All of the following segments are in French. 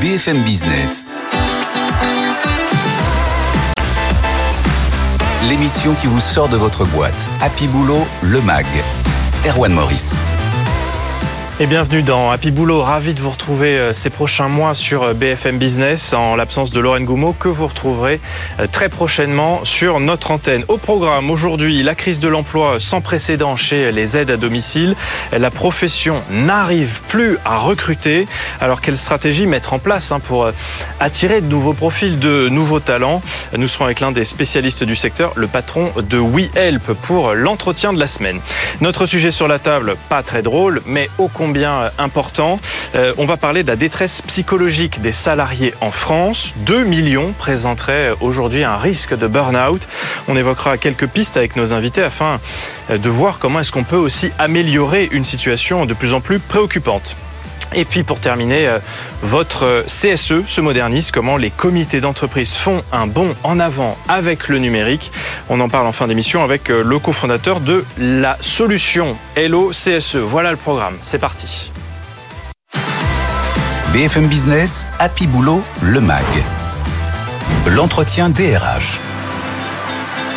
BFM Business. L'émission qui vous sort de votre boîte. Happy Boulot, le MAG. Erwan Maurice. Et bienvenue dans Happy Boulot, ravi de vous retrouver euh, ces prochains mois sur euh, BFM Business en l'absence de Lorraine Goumeau que vous retrouverez euh, très prochainement sur notre antenne. Au programme aujourd'hui, la crise de l'emploi sans précédent chez les aides à domicile. La profession n'arrive plus à recruter. Alors quelle stratégie mettre en place hein, pour attirer de nouveaux profils, de nouveaux talents? Nous serons avec l'un des spécialistes du secteur, le patron de WeHelp pour l'entretien de la semaine. Notre sujet sur la table, pas très drôle, mais au combien bien euh, important. Euh, on va parler de la détresse psychologique des salariés en France. 2 millions présenteraient aujourd'hui un risque de burn-out. On évoquera quelques pistes avec nos invités afin euh, de voir comment est-ce qu'on peut aussi améliorer une situation de plus en plus préoccupante. Et puis pour terminer, votre CSE se modernise, comment les comités d'entreprise font un bond en avant avec le numérique. On en parle en fin d'émission avec le cofondateur de la solution Hello CSE. Voilà le programme, c'est parti. BFM Business, Happy Boulot, le MAG. L'entretien DRH.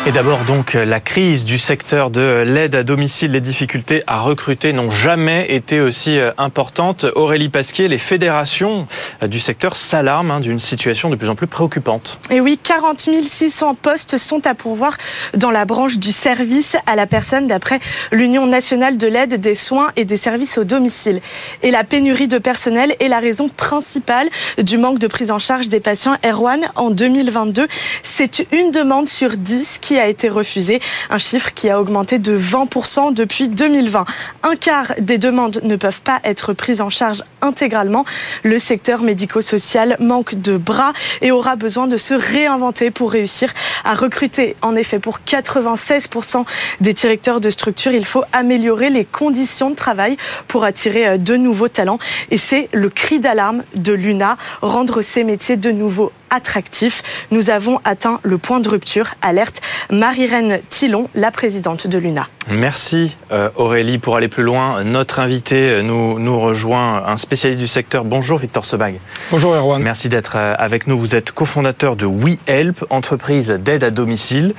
Et d'abord donc la crise du secteur de l'aide à domicile, les difficultés à recruter n'ont jamais été aussi euh, importantes. Aurélie Pasquier, les fédérations euh, du secteur s'alarment hein, d'une situation de plus en plus préoccupante. Et oui, 40 600 postes sont à pourvoir dans la branche du service à la personne d'après l'Union nationale de l'aide des soins et des services au domicile. Et la pénurie de personnel est la raison principale du manque de prise en charge des patients Erwan en 2022. C'est une demande sur 10 qui a été refusé, un chiffre qui a augmenté de 20% depuis 2020. Un quart des demandes ne peuvent pas être prises en charge intégralement. Le secteur médico-social manque de bras et aura besoin de se réinventer pour réussir à recruter. En effet, pour 96% des directeurs de structure, il faut améliorer les conditions de travail pour attirer euh, de nouveaux talents. Et c'est le cri d'alarme de l'UNA, rendre ces métiers de nouveau attractifs. Nous avons atteint le point de rupture, alerte Marie-Reine Tillon, la présidente de l'UNA. Merci euh, Aurélie. Pour aller plus loin, notre invité euh, nous, nous rejoint, un spécialiste du secteur. Bonjour Victor Sebag. Bonjour Erwan. Merci d'être euh, avec nous. Vous êtes cofondateur de WeHelp, entreprise d'aide à domicile.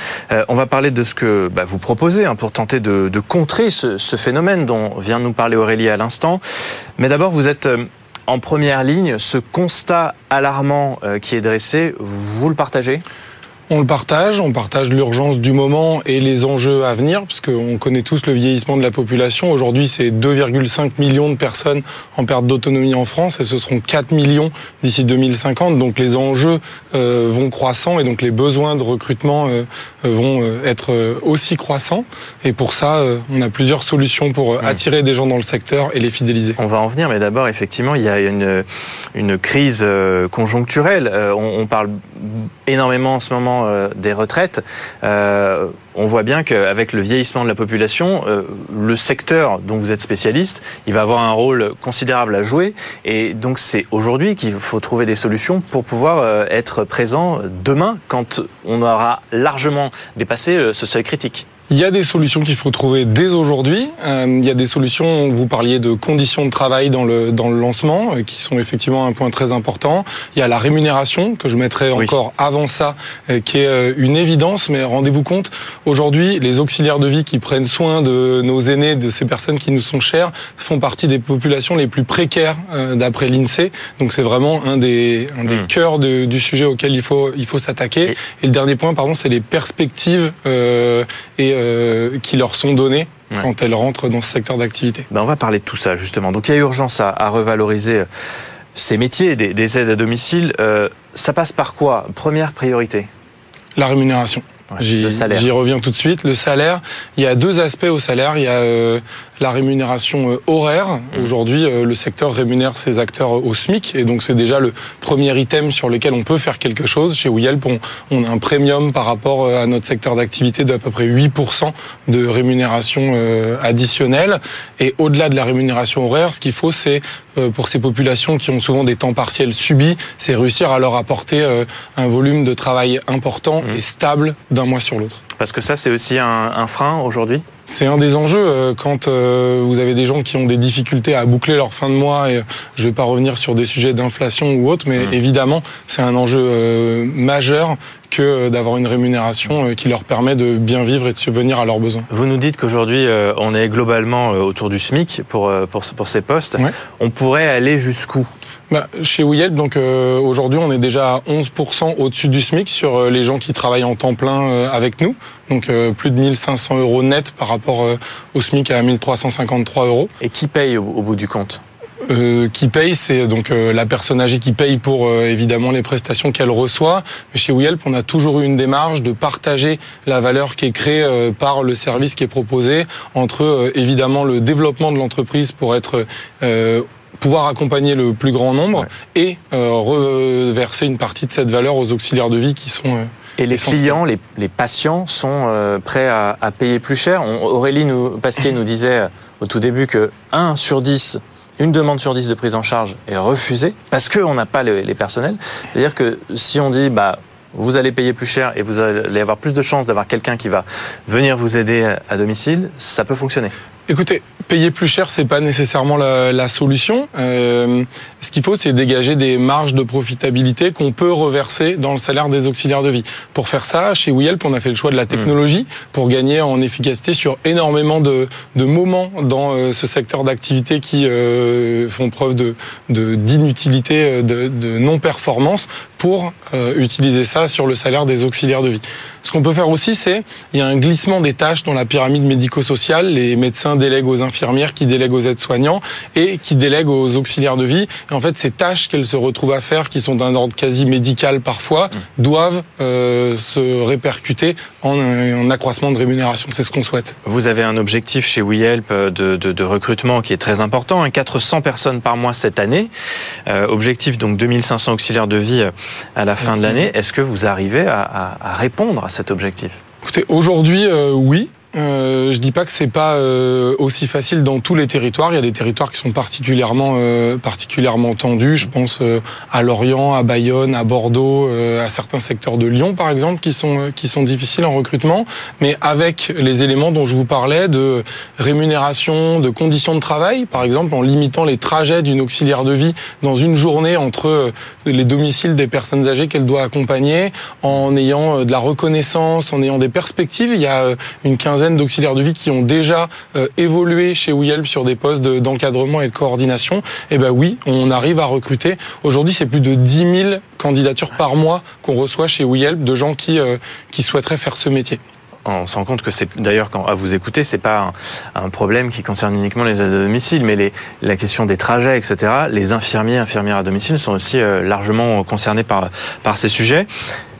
On va parler de ce que bah, vous proposez hein, pour tenter de, de contrer ce, ce, phénomène dont vient de nous parler Aurélie à l'instant. Mais d'abord, vous êtes en première ligne. Ce constat alarmant qui est dressé, vous le partagez? On le partage, on partage l'urgence du moment et les enjeux à venir, parce qu'on connaît tous le vieillissement de la population. Aujourd'hui, c'est 2,5 millions de personnes en perte d'autonomie en France, et ce seront 4 millions d'ici 2050. Donc les enjeux euh, vont croissant, et donc les besoins de recrutement euh, vont euh, être aussi croissants. Et pour ça, on a plusieurs solutions pour mmh. attirer des gens dans le secteur et les fidéliser. On va en venir, mais d'abord, effectivement, il y a une, une crise conjoncturelle. On, on parle énormément en ce moment euh, des retraites, euh, on voit bien qu'avec le vieillissement de la population, euh, le secteur dont vous êtes spécialiste, il va avoir un rôle considérable à jouer. Et donc c'est aujourd'hui qu'il faut trouver des solutions pour pouvoir être présent demain quand on aura largement dépassé ce seuil critique. Il y a des solutions qu'il faut trouver dès aujourd'hui. Euh, il y a des solutions, vous parliez de conditions de travail dans le, dans le lancement, euh, qui sont effectivement un point très important. Il y a la rémunération, que je mettrai encore avant ça, euh, qui est une évidence, mais rendez-vous compte, aujourd'hui, les auxiliaires de vie qui prennent soin de nos aînés, de ces personnes qui nous sont chères, font partie des populations les plus précaires d'après l'INSEE. Donc c'est vraiment un des, un des hmm. cœurs du sujet auquel il faut, il faut s'attaquer. Et... et... le dernier point, pardon, c'est les perspectives et euh, qui leur sont données quand elles rentrent dans ce secteur d'activité. Ben on va parler de tout ça justement. Donc il y a urgence à, revaloriser euh, ces métiers des, aides à domicile. Euh, ça passe par quoi? Première priorité? La rémunération. J'y reviens tout de suite. Le salaire, il y a deux aspects au salaire. Il y a la rémunération euh, horaire. Mmh. Aujourd'hui, euh, le secteur rémunère ses acteurs au SMIC, et donc c'est déjà le premier item sur lequel on peut faire quelque chose. Chez WeHelp, on, a un premium par rapport euh, à notre secteur d'activité d'à peu près 8% de rémunération additionnelle. Et au-delà de la rémunération horaire, ce qu'il faut, c'est pour ces populations qui ont souvent des temps partiels subis, c'est réussir à leur apporter un volume de travail important mmh. et stable d'un mois sur l'autre. Parce que ça, c'est aussi un, frein aujourd'hui? C'est un des enjeux euh, quand euh, vous avez des gens qui ont des difficultés à boucler leur fin de mois. Et je ne vais pas revenir sur des sujets d'inflation ou autre, mais mmh. évidemment, c'est un enjeu euh, majeur que d'avoir une rémunération qui leur permet de bien vivre et de subvenir à leurs besoins. Vous nous dites qu'aujourd'hui, on est globalement autour du SMIC pour, pour, pour ces postes. On pourrait aller jusqu'où? Bah, chez Wiyel, donc euh, aujourd'hui, on est déjà à 11% au-dessus du SMIC sur euh, les gens qui travaillent en temps plein euh, avec nous. Donc plus de 1500 euros net par rapport au SMIC à 1353 euros. Et qui paye au, bout du compte? Qui paye, c'est donc la personne âgée qui paye pour évidemment les prestations qu'elle reçoit. Mais chez Wiyelp, on a toujours eu une démarche de partager la valeur qui est créée par le service qui est proposé entre évidemment le développement de l'entreprise pour être pouvoir accompagner le plus grand nombre et euh, reverser une partie de cette valeur aux auxiliaires de vie qui sont euh, et les clients, les, les, patients sont euh, prêts à, à, payer plus cher. Aurélie nous, Pasquier nous disait au tout début que 1 sur 10 une demande sur 10 de prise en charge est refusée parce qu'on n'a pas les, les personnels. C'est-à-dire que si on dit bah vous allez payer plus cher et vous allez avoir plus de chances d'avoir quelqu'un qui va venir vous aider à domicile, ça peut fonctionner. Écoutez, payer plus cher, c'est pas nécessairement la, la solution. Euh, ce qu'il faut, c'est dégager des marges de profitabilité qu'on peut reverser dans le salaire des auxiliaires de vie. Pour faire ça, chez WeHelp, on a fait le choix de la technologie pour gagner en efficacité sur énormément de, de moments dans euh, ce secteur d'activité qui euh, font preuve de d'inutilité, euh, de, de non-performance pour utiliser ça sur le salaire des auxiliaires de vie. Ce qu'on peut faire aussi, c'est il y a un glissement des tâches dans la pyramide médico-sociale. Les médecins délèguent aux infirmières, qui délèguent aux aides-soignants et qui délèguent aux auxiliaires de vie. Et en fait, ces tâches qu'elles se retrouvent à faire, qui sont d'un ordre quasi médical parfois, mmh. doivent euh, se répercuter en un accroissement de rémunération. C'est ce qu'on souhaite. Vous avez un objectif chez WeHelp de, de, de recrutement qui est très important, 400 hein, personnes par mois cette année. Euh, objectif donc 2500 auxiliaires de vie à la fin de l'année. Est-ce que vous arrivez à, à, à répondre à cet objectif? Écoutez, aujourd'hui, euh, oui. Euh, je dis pas que c'est pas euh, aussi facile dans tous les territoires. Il y a des territoires qui sont particulièrement euh, particulièrement tendus. Je pense euh, à Lorient, à Bayonne, à Bordeaux, à certains secteurs de Lyon par exemple qui sont qui sont difficiles en recrutement. Mais avec les éléments dont je vous parlais de rémunération, de conditions de travail, par exemple en limitant les trajets d'une auxiliaire de vie dans une journée entre les domiciles des personnes âgées qu'elle doit accompagner, en ayant de la reconnaissance, en ayant des perspectives. Il y a une quinzaine d'auxiliaires de vie qui ont déjà euh, évolué chez WeHelp sur des postes d'encadrement et de coordination, eh ben oui, on arrive à recruter. Aujourd'hui, c'est plus de 10 000 candidatures par mois qu'on reçoit chez WeHelp de gens qui, euh, qui souhaiteraient faire ce métier on se rend compte que c'est d'ailleurs quand à vous écouter, c'est pas un, problème qui concerne uniquement les aides à domicile, mais les, la question des trajets, etc. Les infirmiers, infirmières à domicile sont aussi euh, largement concernés par par ces sujets.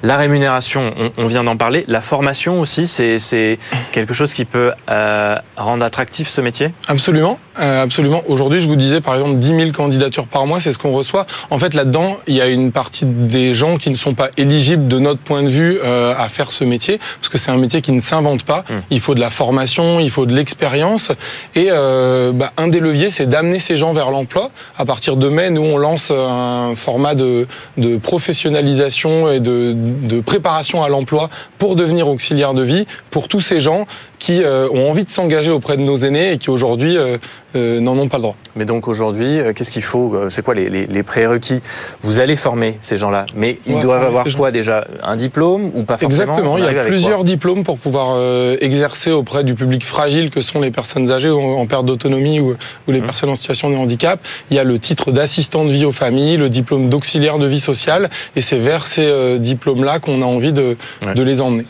La rémunération, on, vient d'en parler. La formation aussi, c'est quelque chose qui peut euh, rendre attractif ce métier? Absolument. Euh, absolument. Aujourd'hui, je vous disais, par exemple, 10 000 candidatures par mois, c'est ce qu'on reçoit. En fait, là-dedans, il y a une partie des gens qui ne sont pas éligibles de notre point de vue euh, à faire ce métier, parce que c'est un métier qui ne s'invente pas. Hum. Il faut de la formation, il faut de l'expérience. Et euh, bah, un des leviers, c'est d'amener ces gens vers l'emploi. À partir de mai, nous, on lance un format de, de professionnalisation et de, de préparation à l'emploi pour devenir auxiliaire de vie pour tous ces gens qui euh, ont envie de s'engager auprès de nos aînés et qui aujourd'hui euh, euh, n'en ont pas le droit. Mais donc aujourd'hui, qu'est-ce qu'il faut C'est quoi les, les, les, prérequis? Vous allez former ces gens-là, mais ils doivent avoir quoi déjà? Un diplôme ou pas forcément? Exactement, il y a plusieurs diplômes pour pouvoir exercer auprès du public fragile que sont les personnes âgées en, perte d'autonomie ou, ou, les mmh. personnes en situation de handicap. Il y a le titre d'assistant de vie aux familles, le diplôme d'auxiliaire de vie sociale, et c'est vers ces diplômes-là qu'on a envie de, de les emmener.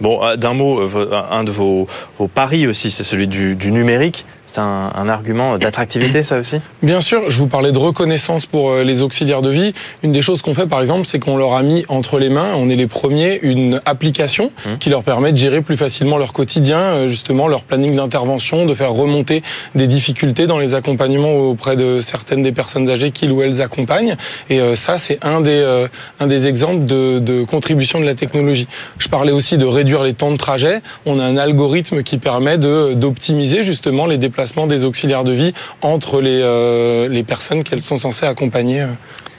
Bon, d'un mot, un de vos au pari aussi, c'est celui du, du numérique. C'est un, un, argument d'attractivité, ça aussi? Bien sûr, je vous parlais de reconnaissance pour euh, les auxiliaires de vie. Une des choses qu'on fait, par exemple, c'est qu'on leur a mis entre les mains, on est les premiers, une application mmh. qui leur permet de gérer plus facilement leur quotidien, euh, justement leur planning d'intervention, de faire remonter des difficultés dans les accompagnements auprès de certaines des personnes âgées qu'ils ou elles accompagnent. Et euh, ça, c'est un des, un des exemples de, de contribution de la technologie. Je parlais aussi de réduire les temps de trajet. On a un algorithme qui permet d'optimiser justement les déplacements des auxiliaires de vie entre les, euh, les personnes qu'elles sont censées accompagner.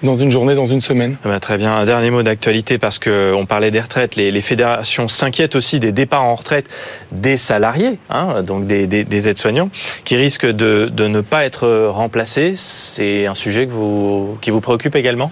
dans une journée, dans une semaine. Ah bah, très bien. Un dernier mot d'actualité parce que on parlait des retraites. Les, fédérations s'inquiètent aussi des départs en retraite des salariés, hein, donc des, aides-soignants, qui risquent de, ne pas être remplacés. C'est un sujet qui vous préoccupe également?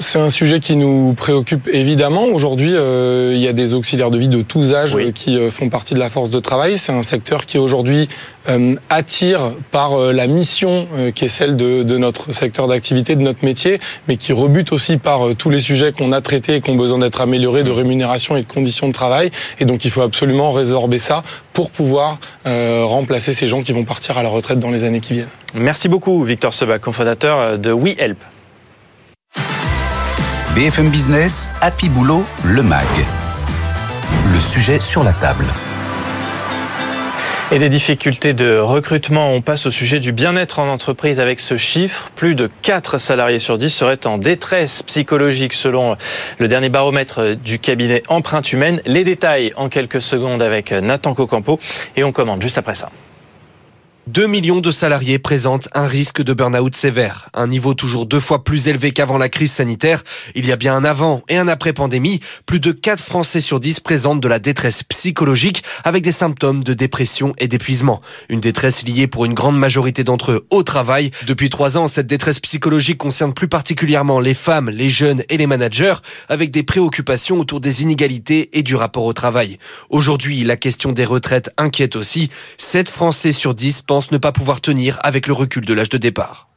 C'est un sujet qui nous préoccupe évidemment. Aujourd'hui, euh, il y a des auxiliaires de vie de tous âges qui euh, font partie de la force de travail. C'est un secteur qui aujourd'hui euh, attire par la mission qui est celle de, de notre secteur d'activité, de notre métier, mais qui rebute aussi par tous les sujets qu'on a traités et qui ont besoin d'être améliorés de rémunération et de conditions de travail. Et donc, il faut absolument résorber ça pour pouvoir remplacer ces gens qui vont partir à la retraite dans les années qui viennent. Merci beaucoup, Victor Seba, cofondateur de WeHelp. BFM Business, Happy Boulot, le MAG. Le sujet sur la table. Et des difficultés de recrutement, on passe au sujet du bien-être en entreprise avec ce chiffre. Plus de 4 salariés sur 10 seraient en détresse psychologique selon le dernier baromètre du cabinet Empreinte Humaine. Les détails en quelques secondes avec Nathan Cocampo et on commande juste après ça. 2 millions de salariés présentent un risque de burn-out sévère, un niveau toujours deux fois plus élevé qu'avant la crise sanitaire. Il y a bien un avant et un après pandémie. Plus de 4 Français sur 10 présentent de la détresse psychologique avec des symptômes de dépression et d'épuisement. Une détresse liée pour une grande majorité d'entre eux au travail. Depuis trois ans, cette détresse psychologique concerne plus particulièrement les femmes, les jeunes et les managers avec des préoccupations autour des inégalités et du rapport au travail. Aujourd'hui, la question des retraites inquiète aussi. 7 Français sur 10 pensent ne pas pouvoir tenir avec le recul de l'âge de départ.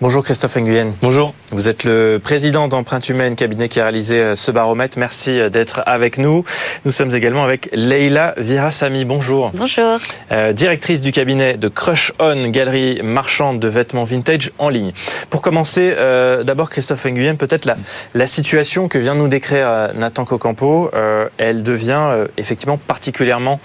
Bonjour Christophe Nguyen. Bonjour. Vous êtes le président d'Empreinte Humaine, cabinet qui a réalisé euh, ce baromètre. Merci euh, d'être avec nous. Nous sommes également avec Leila Virasami. Bonjour. Bonjour. Euh, directrice du cabinet de Crush On, galerie marchande de vêtements vintage en ligne. Pour commencer, d'abord Christophe Nguyen, peut-être la, la situation que vient nous décrire Nathan Cocampo, elle devient effectivement particulièrement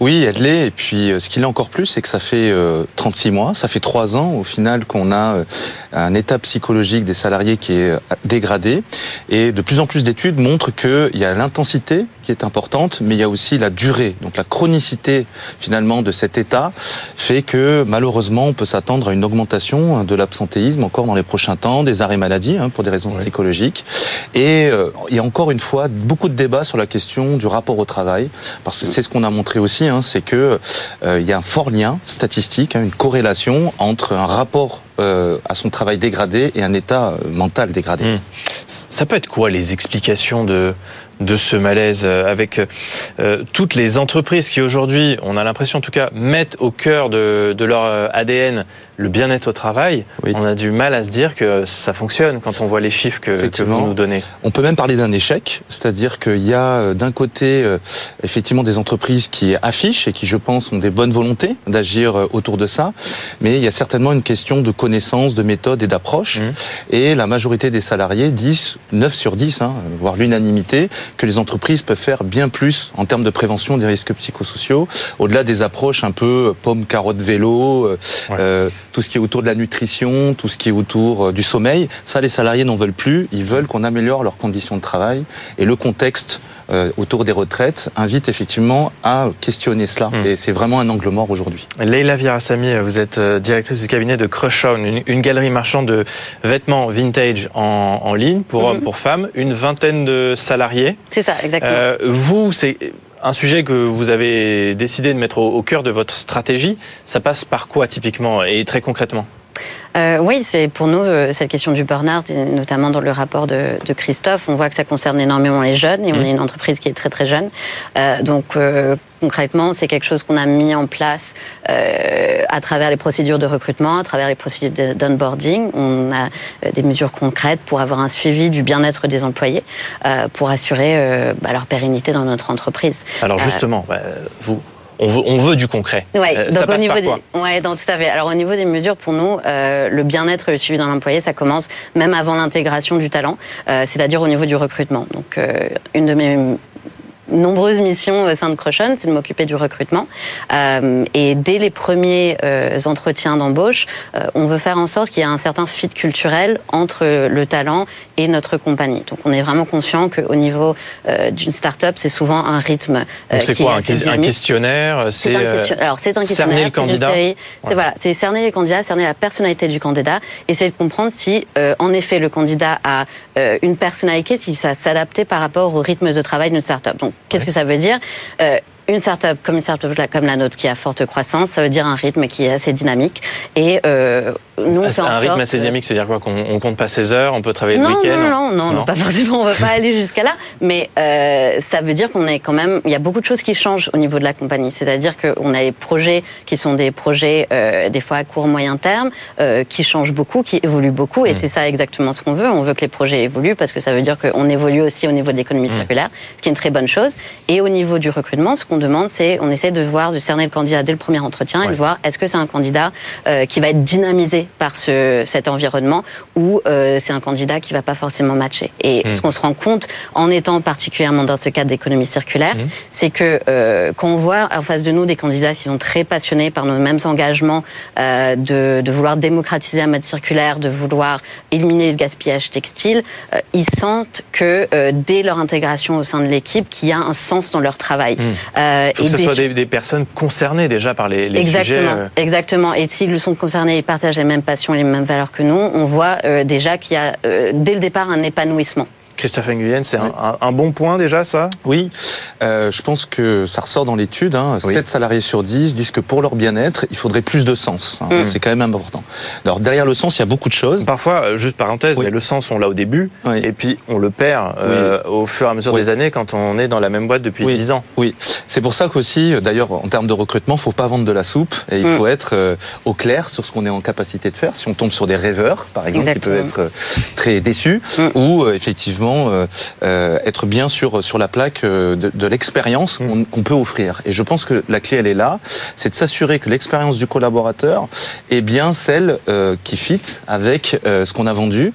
Oui, elle l'est. Et puis, euh, ce qu'il est encore plus, c'est que ça fait 36 euh, mois, ça fait 3 ans au final qu'on a euh, un état psychologique des salariés qui est dégradé. Et de plus en plus d'études montrent qu'il y a l'intensité qui est importante, mais il y a aussi la durée. Donc la chronicité finalement de cet état fait que malheureusement on peut s'attendre à une augmentation hein, de l'absentéisme encore dans les prochains temps, des arrêts maladie hein, pour des raisons psychologiques. Et il y a encore une fois beaucoup de débats sur la question du rapport au travail, parce que c'est ce qu'on a montré aussi, hein, c'est que euh, il y a un fort lien statistique, hein, une corrélation entre un rapport euh, à son travail dégradé et un état euh, mental dégradé. Hmm. Ça peut être quoi les explications de de ce malaise avec toutes les entreprises qui aujourd'hui, on a l'impression en tout cas, mettent au cœur de, de leur ADN le bien-être au travail, on a du mal à se dire que ça fonctionne quand on voit les chiffres que, que vous nous donnez. On peut même parler d'un échec, c'est-à-dire qu'il y a euh, d'un côté euh, effectivement des entreprises qui affichent et qui, je pense, ont des bonnes volontés d'agir euh, autour de ça, mais il y a certainement une question de connaissance, de méthode et d'approche. Mmh. Et la majorité des salariés disent, 9 sur 10, hein, voire l'unanimité, que les entreprises peuvent faire bien plus en termes de prévention des risques psychosociaux, au-delà des approches un peu pomme, carotte, vélo tout ce qui est autour de la nutrition, tout ce qui est autour euh, du sommeil. Ça, les salariés n'en veulent plus. Ils veulent qu'on améliore leurs conditions de travail. Et le contexte euh, autour des retraites invite effectivement à questionner cela. Hmm. Et c'est vraiment un angle mort aujourd'hui. Leila Virasami, vous êtes euh, directrice du cabinet de Crush une, une, galerie marchande de vêtements vintage en, en ligne pour hommes, mhm. pour femmes, une vingtaine de salariés. C'est ça, exactement. vous, c'est un sujet que vous avez décidé de mettre au, cœur de votre stratégie, ça passe par quoi typiquement et très concrètement euh, oui, c'est pour nous euh, cette question du burn-out, notamment dans le rapport de, Christophe, on voit que ça concerne énormément les jeunes et on mmh. est une entreprise qui est très très jeune. Euh, donc concrètement, c'est quelque chose qu'on a mis en place à travers les procédures de recrutement, à travers les procédures d'onboarding. On a des mesures concrètes pour avoir un suivi du bien-être des employés, pour assurer bah, leur pérennité dans notre entreprise. Alors justement, bah, vous on veut, du concret. Ouais, euh, donc au niveau des, ouais, donc tout à fait. Alors au niveau des mesures, pour nous, euh, le bien-être et le suivi d'un employé, ça commence même avant l'intégration du talent, euh, c'est-à-dire au niveau du recrutement. Donc une de mes nombreuses missions au sein de Crochon, c'est de m'occuper du recrutement. Euh, et dès les premiers euh, entretiens d'embauche, euh, on veut faire en sorte qu'il y ait un certain fit culturel entre le talent et notre compagnie. Donc on est vraiment conscient qu'au niveau d'une start-up, c'est souvent un rythme c'est quoi un, questionnaire C'est alors c'est un questionnaire. Cerner le candidat? C'est voilà, c'est cerner les candidats, cerner la personnalité du candidat, essayer de comprendre si en effet le candidat a une personnalité qui s'adapter par rapport au rythme de travail d'une start-up. Donc Qu'est-ce que ça veut dire? Euh, une startup comme une startup comme la nôtre qui a forte croissance, ça veut dire un rythme qui est assez dynamique. Et euh, nous, on fait un rythme assez dynamique, c'est-à-dire quoi Qu'on compte pas ses heures, on peut travailler le week-end non, non, non, pas forcément. On va pas aller jusqu'à là, mais euh, ça veut dire qu'on est quand même. Il y a beaucoup de choses qui changent au niveau de la compagnie. C'est-à-dire qu'on a des projets qui sont des projets euh, des fois à court moyen terme, euh, qui changent beaucoup, qui évoluent beaucoup, et mm. c'est ça exactement ce qu'on veut. On veut que les projets évoluent parce que ça veut dire qu'on évolue aussi au niveau de l'économie mm. circulaire, ce qui est une très bonne chose. Et au niveau du recrutement, ce qu'on demande, c'est on essaie de voir, de cerner le candidat dès le premier entretien et de voir est-ce que c'est un candidat euh, qui va être dynamisé par ce, cet environnement ou euh, c'est un candidat qui va pas forcément matcher. Et hmm. ce qu'on se rend compte en étant particulièrement dans ce cadre d'économie circulaire, hmm. c'est que euh, quand on voit en face de nous des candidats qui sont très passionnés par nos mêmes engagements de, de, vouloir démocratiser la mode circulaire, de vouloir éliminer le gaspillage textile, ils sentent que dès leur intégration au sein de l'équipe, qu'il y a un sens dans leur travail. Hmm. et que ce soit des, des, personnes concernées déjà par les, les exactement, sujets. Euh. Exactement. Et s'ils le sont concernés et partagent les mêmes passions et les mêmes valeurs que nous, on voit euh, déjà qu'il y a euh, dès le départ un épanouissement. Christophe Nguyen, c'est un, bon point déjà ça? Oui, euh, je pense que ça ressort dans l'étude. Hein, 7 salariés sur 10 disent que pour leur bien-être, il faudrait plus de sens. Hein. Mm. C'est quand même important. Alors derrière le sens, il y a beaucoup de choses. Parfois, euh, juste parenthèse, mais le sens, on l'a au début, et puis on le perd euh, au fur et à mesure des années quand on est dans la même boîte depuis 10 ans. Oui, c'est pour ça qu'aussi, d'ailleurs, en termes de recrutement, faut pas vendre de la soupe, et il mm. faut être euh, au clair sur ce qu'on est en capacité de faire. Si on tombe sur des rêveurs, par exemple, qui peuvent être très déçus, mm. ou effectivement euh, euh, être bien sur sur la plaque euh, de, de l'expérience mm. qu'on peut offrir. Et je pense que la clé, elle est là, c'est de s'assurer que l'expérience du collaborateur est bien celle qui fit avec ce qu'on a vendu.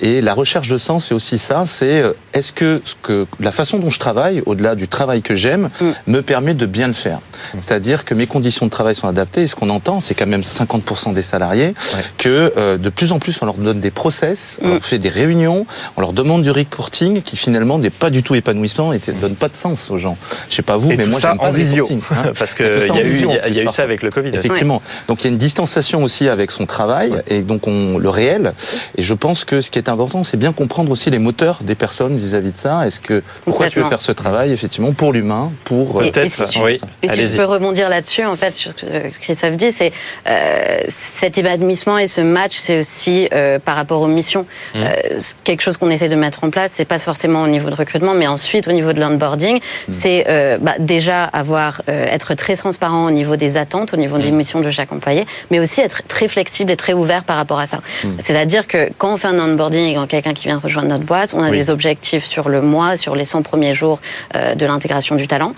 Et la recherche de sens, c'est aussi ça. C'est est-ce que, ce que la façon dont je travaille, au-delà du travail que j'aime, mm. me permet de bien le faire. Mm. C'est-à-dire que mes conditions de travail sont adaptées. Et ce qu'on entend, c'est quand même 50% des salariés que de plus en plus on leur donne des process, on leur fait des réunions, on leur demande du reporting qui finalement n'est pas du tout épanouissant et ne donne pas de sens aux gens. Je sais pas vous, mais moi ça en visio, hein. parce qu'il y a eu il y a eu ça avec le Covid. Effectivement. Donc il y a une distanciation aussi avec son travail et donc on le réel. Et je pense que ce qui est important, c'est bien comprendre aussi les moteurs des personnes vis-à-vis de ça. Est-ce que pourquoi tu veux faire ce travail effectivement pour l'humain, pour peut-être. Et, si oui. Et si je peux rebondir là-dessus, en fait, sur ce que Christophe dit, c'est euh, cet épanouissement et ce match, c'est aussi euh, par rapport aux missions. Mmh. Euh, quelque chose qu'on essaie de mettre en place, c'est pas forcément au niveau de recrutement, mais ensuite au niveau de l'onboarding, mmh. c'est euh, bah, déjà avoir euh, être très transparent au niveau des attentes, au niveau des mmh. missions de chaque employé, mais aussi être très flexible et très ouvert par rapport à ça. Mmh. C'est-à-dire que quand on fait un onboarding et quand quelqu'un qui vient rejoindre notre boîte, on a des objectifs sur le mois, sur les 100 premiers jours euh, de l'intégration du talent,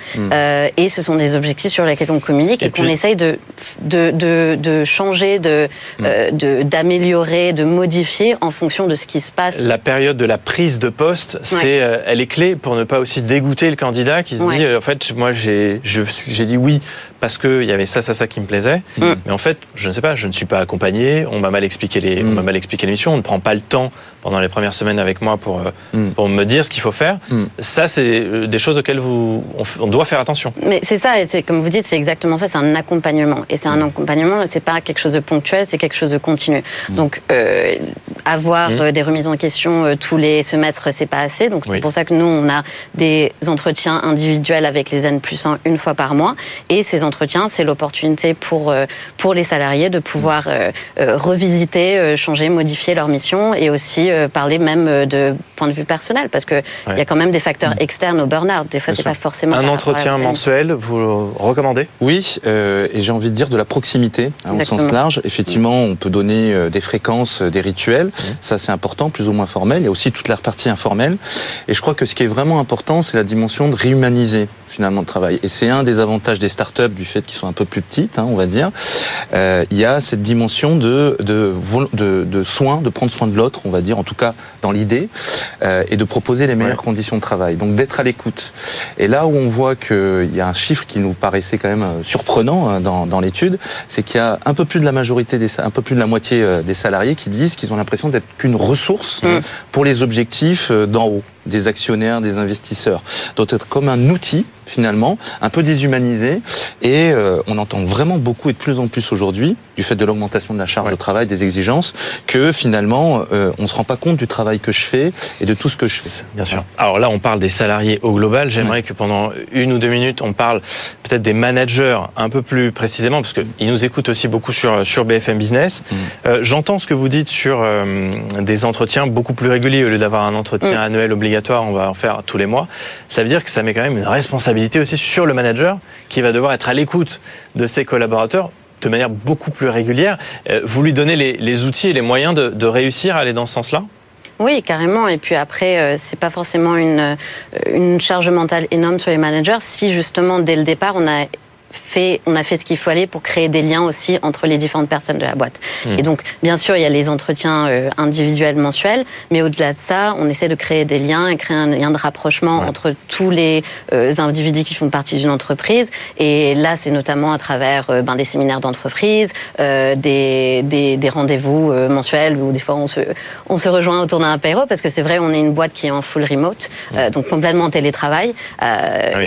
et ce sont des objectifs sur lesquels on communique et, qu'on essaye de de, de, de changer, de d'améliorer, de, de modifier en fonction de ce qui se passe. La période de la prise de poste, c'est, euh, elle est clé pour ne pas aussi dégoûter le candidat qui se dit, euh, en fait, moi j'ai, j'ai dit oui parce qu'il y avait ça, ça, ça qui me plaisait. Mm. Mais en fait, je ne sais pas, je ne suis pas accompagné, on m'a mal expliqué les, on m'a mm. mal expliqué l'émission, on ne prend pas le temps pendant les premières semaines avec moi pour, euh, mm. pour me dire ce qu'il faut faire. Ça, c'est des choses auxquelles vous, on, doit faire attention. Mais c'est ça, et c'est comme vous dites, c'est exactement ça, c'est un accompagnement. Et c'est un accompagnement, c'est pas quelque chose de ponctuel, c'est quelque chose de continu. Donc, euh, avoir des remises en question tous les semestres, c'est pas assez. Donc, c'est pour ça que nous, on a des entretiens individuels avec les N plus 1 une fois par mois. Et ces entretien, c'est l'opportunité pour, euh, pour les salariés de pouvoir euh, euh, revisiter, changer, modifier leur mission et aussi parler même de point de vue personnel parce qu'il il y a quand même des facteurs externes au burn-out. Des fois, c'est pas forcément. Un entretien mensuel, vous le recommandez? Oui, et j'ai envie de dire de la proximité hein, au sens large. Effectivement, on peut donner des fréquences, des rituels. Ça, c'est important, plus ou moins formel. Il y a aussi toute la partie informelle. Et je crois que ce qui est vraiment important, c'est la dimension de réhumaniser finalement le travail. Et c'est un des avantages des startups du fait qu'ils sont un peu plus petites, hein, on va dire. Euh, il y a cette dimension de, de, de, de soin, de prendre soin de l'autre, on va dire, en tout cas dans l'idée. et de proposer les meilleures conditions de travail. Donc d'être à l'écoute. Et là où on voit qu'il y a un chiffre qui nous paraissait quand même surprenant hein, dans, dans l'étude, c'est qu'il y a un peu plus de la majorité des, un peu plus de la moitié des salariés qui disent qu'ils ont l'impression d'être qu'une ressource mm. pour les objectifs d'en haut des actionnaires, des investisseurs, doit être comme un outil finalement, un peu déshumanisé. Et euh, on entend vraiment beaucoup et de plus en plus aujourd'hui, du fait de l'augmentation de la charge de travail, des exigences, que finalement, euh, on se rend pas compte du travail que je fais et de tout ce que je fais. Bien sûr. Alors là, on parle des salariés au global. J'aimerais que pendant une ou deux minutes, on parle peut-être des managers un peu plus précisément, parce qu'ils nous écoutent aussi beaucoup sur, sur BFM Business. Mm. Euh, J'entends ce que vous dites sur euh, des entretiens beaucoup plus réguliers. Au lieu d'avoir un entretien mm. annuel obligatoire, on va en faire tous les mois. Ça veut dire que ça met quand même une responsabilité aussi sur le manager qui va devoir être à l'écoute de ses collaborateurs de manière beaucoup plus régulière. Euh, vous lui donnez les, outils et les moyens de, réussir à aller dans ce sens-là? Oui, carrément. Et puis après, euh, c'est pas forcément une, euh, une charge mentale énorme sur les managers si justement dès le départ on a fait, on a fait ce qu'il fallait pour créer des liens aussi entre les différentes personnes de la boîte. Hmm. Et donc, bien sûr, il y a les entretiens euh, individuels mensuels, mais au-delà de ça, on essaie de créer des liens et créer un lien de rapprochement entre tous les euh, individus qui font partie d'une entreprise. Et là, c'est notamment à travers euh, ben, des séminaires d'entreprise, des, des, des rendez-vous mensuels où des fois on se, on se rejoint autour d'un apéro parce que c'est vrai, on est une boîte qui est en full remote, hmm. donc complètement en télétravail.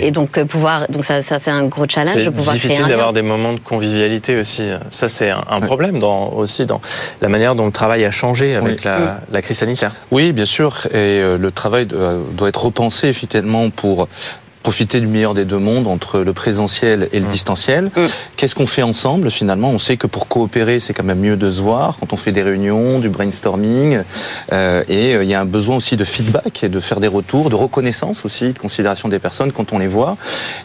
Et donc, pouvoir, donc ça, ça c'est un gros challenge c'est difficile d'avoir des moments de convivialité aussi. Ça, c'est un, problème dans, aussi dans la manière dont le travail a changé avec la, la, crise sanitaire. Oui, bien sûr. Et euh, le travail doit être repensé finalement pour profiter du meilleur des deux mondes entre le présentiel et le mmh. distanciel. Mmh. Qu'est-ce qu'on fait ensemble finalement? On sait que pour coopérer, c'est quand même mieux de se voir quand on fait des réunions, du brainstorming. Euh, et euh, il y a un besoin aussi de feedback et de faire des retours, de reconnaissance aussi, de considération des personnes quand on les voit.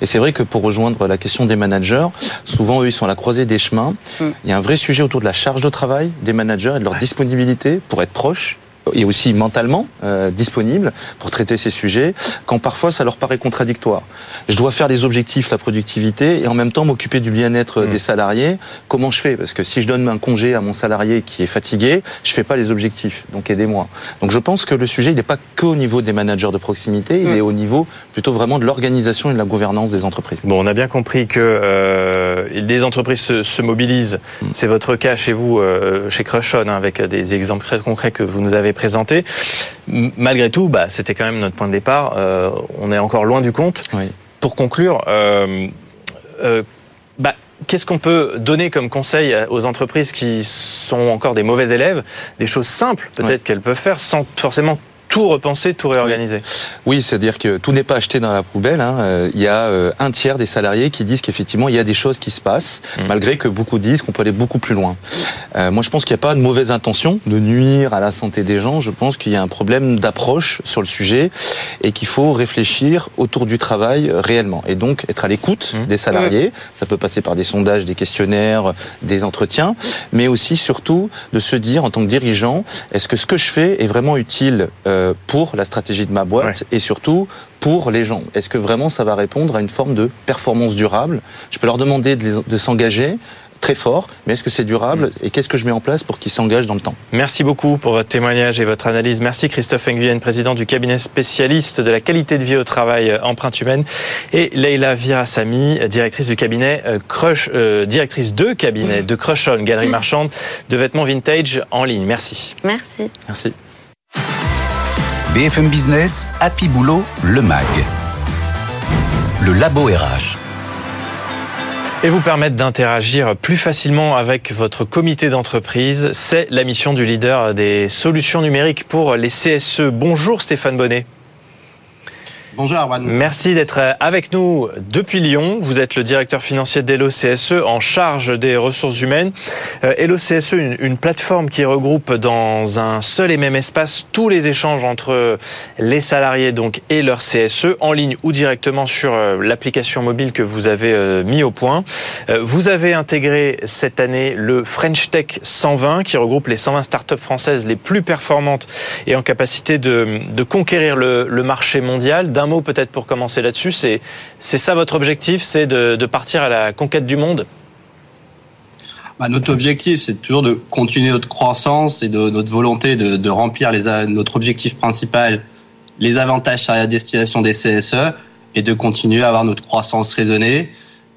Et c'est vrai que pour rejoindre la question des managers, souvent eux ils sont à la croisée des chemins. Mmh. Il y a un vrai sujet autour de la charge de travail des managers et de leur disponibilité pour être proches et aussi mentalement euh, disponibles pour traiter ces sujets, quand parfois ça leur paraît contradictoire. Je dois faire des objectifs, la productivité, et en même temps m'occuper du bien-être mmh. des salariés. Comment je fais? Parce que si je donne un congé à mon salarié qui est fatigué, je fais pas les objectifs. Donc aidez-moi. Donc je pense que le sujet, il n'est pas qu'au niveau des managers de proximité, il mmh. est au niveau plutôt vraiment de l'organisation et de la gouvernance des entreprises. Bon, on a bien compris que euh, des entreprises se, se mobilisent. Mmh. C'est votre cas chez vous, euh, chez Crushon, hein, avec des exemples très concrets que vous nous avez présenté. Malgré tout, bah, c'était quand même notre point de départ. Euh, on est encore loin du compte. Pour conclure, euh, euh, bah, qu'est-ce qu'on peut donner comme conseil aux entreprises qui sont encore des mauvais élèves? Des choses simples, peut-être qu'elles peuvent faire sans forcément tout repenser, tout réorganiser. Oui, c'est-à-dire que tout n'est pas acheté dans la poubelle. Hein. Euh, il y a euh, un tiers des salariés qui disent qu'effectivement il y a des choses qui se passent, mmh. malgré que beaucoup disent qu'on peut aller beaucoup plus loin. Euh, moi, je pense qu'il n'y a pas de mauvaise intention de nuire à la santé des gens. Je pense qu'il y a un problème d'approche sur le sujet et qu'il faut réfléchir autour du travail réellement. Et donc être à l'écoute mmh. des salariés. Ça peut passer par des sondages, des questionnaires, des entretiens, mais aussi surtout de se dire en tant que dirigeant, est-ce que ce que je fais est vraiment utile euh, pour la stratégie de ma boîte et surtout pour les gens Est-ce que vraiment ça va répondre à une forme de performance durable? Je peux leur demander de, s'engager très fort, mais est-ce que c'est durable mm. et qu'est-ce que je mets en place pour qu'ils s'engagent dans le temps? Merci beaucoup pour votre témoignage et votre analyse. Merci Christophe Nguyen, président du cabinet spécialiste de la qualité de vie au travail euh, empreinte humaine, et Leila Virasami, directrice du cabinet euh, Crush, directrice de cabinet de Crush On, galerie marchande de vêtements vintage en ligne. Merci. Merci. Merci. BFM Business, Happy Boulot, le MAG. Le Labo RH. Et vous permettre d'interagir plus facilement avec votre comité d'entreprise, c'est la mission du leader des solutions numériques pour les CSE. Bonjour Stéphane Bonnet. Bonjour Arwan. Merci d'être avec nous depuis Lyon. Vous êtes le directeur financier d'Elo CSE en charge des ressources humaines. Euh, Hello CSE, une, une, plateforme qui regroupe dans un seul et même espace tous les échanges entre les salariés donc et leur CSE en ligne ou directement sur euh, l'application mobile que vous avez euh, mis au point. Vous avez intégré cette année le French Tech 120 qui regroupe les 120 startups françaises les plus performantes et en capacité de, de conquérir le, le marché mondial un mot peut-être pour commencer là-dessus. C'est ça votre objectif, c'est de, partir à la conquête du monde? Bah, Notre objectif, c'est toujours de continuer notre croissance et de notre volonté de, remplir notre objectif principal, les avantages à la destination des CSE, et de continuer à avoir notre croissance raisonnée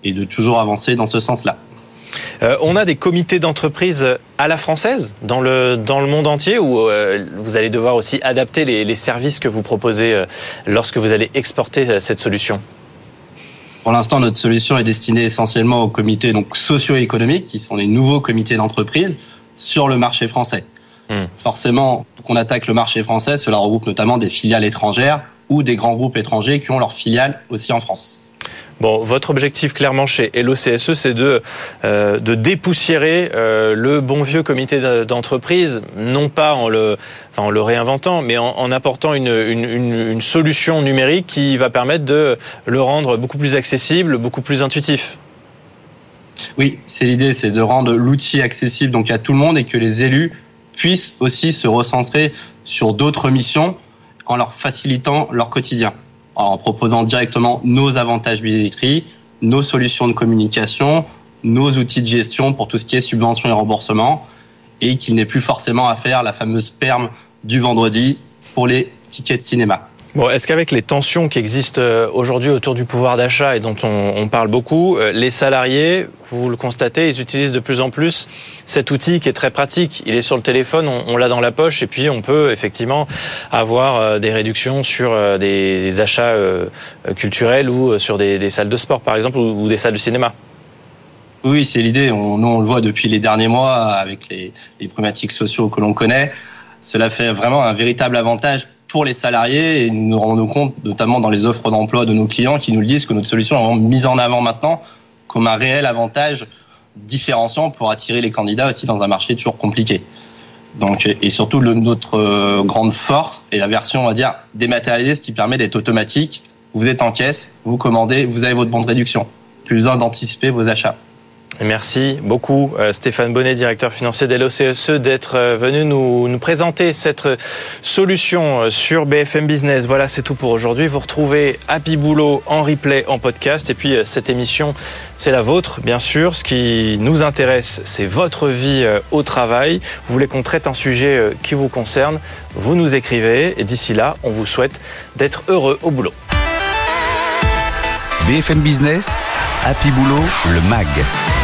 et de toujours avancer dans ce sens-là. Euh, on a des comités d'entreprise à la française dans le, dans le monde entier où euh, vous allez devoir aussi adapter les, les services que vous proposez euh, lorsque vous allez exporter cette solution? Pour l'instant, notre solution est destinée essentiellement aux comités donc, socio-économiques, qui sont les nouveaux comités d'entreprise sur le marché français. Hmm. Forcément, qu'on attaque le marché français, cela regroupe notamment des filiales étrangères ou des grands groupes étrangers qui ont leurs filiales aussi en France. Votre objectif clairement chez LOCSE, c'est de, euh, dépoussiérer euh, le bon vieux comité d'entreprise, non pas en le, réinventant, mais en, apportant une, solution numérique qui va permettre de le rendre beaucoup plus accessible, beaucoup plus intuitif. Oui, c'est l'idée, c'est de rendre l'outil accessible à tout le monde et que les élus puissent aussi se recentrer sur d'autres missions en leur facilitant leur quotidien en proposant directement nos avantages billetterie, nos solutions de communication, nos outils de gestion pour tout ce qui est subvention et remboursement, et qu'il n'ait plus forcément à faire la fameuse perme du vendredi pour les tickets de cinéma. Bon, est-ce qu'avec les tensions qui existent euh, aujourd'hui autour du pouvoir d'achat et dont on, parle beaucoup, euh, les salariés, vous le constatez, ils utilisent de plus en plus cet outil qui est très pratique. Il est sur le téléphone, on, l'a dans la poche et puis on peut effectivement avoir euh, des réductions sur des, achats culturels ou sur des, salles de sport par exemple ou, ou des salles de cinéma. Oui, c'est l'idée. On, nous, on le voit depuis les derniers mois avec les, les problématiques sociaux que l'on connaît. Cela fait vraiment un véritable avantage pour les salariés et nous nous rendons compte, notamment dans les offres d'emploi de nos clients, qui nous le disent que notre solution est mise en avant maintenant comme un réel avantage différenciant pour attirer les candidats aussi dans un marché toujours compliqué. Donc, et surtout, notre euh, grande force est la version, on va dire, dématérialisée, ce qui permet d'être automatique. Vous êtes en caisse, vous commandez, vous avez votre bon de réduction. Plus besoin d'anticiper vos achats. Merci beaucoup Stéphane Bonnet, directeur financier de l'OCSE, d'être venu nous, nous, présenter cette solution sur BFM Business. Voilà, c'est tout pour aujourd'hui. Vous retrouvez Happy Boulot en replay, en podcast. Et puis cette émission, c'est la vôtre, bien sûr. Ce qui nous intéresse, c'est votre vie au travail. Vous voulez qu'on traite un sujet qui vous concerne, vous nous écrivez. Et d'ici là, on vous souhaite d'être heureux au boulot. BFM Business, Happy Boulot, le MAG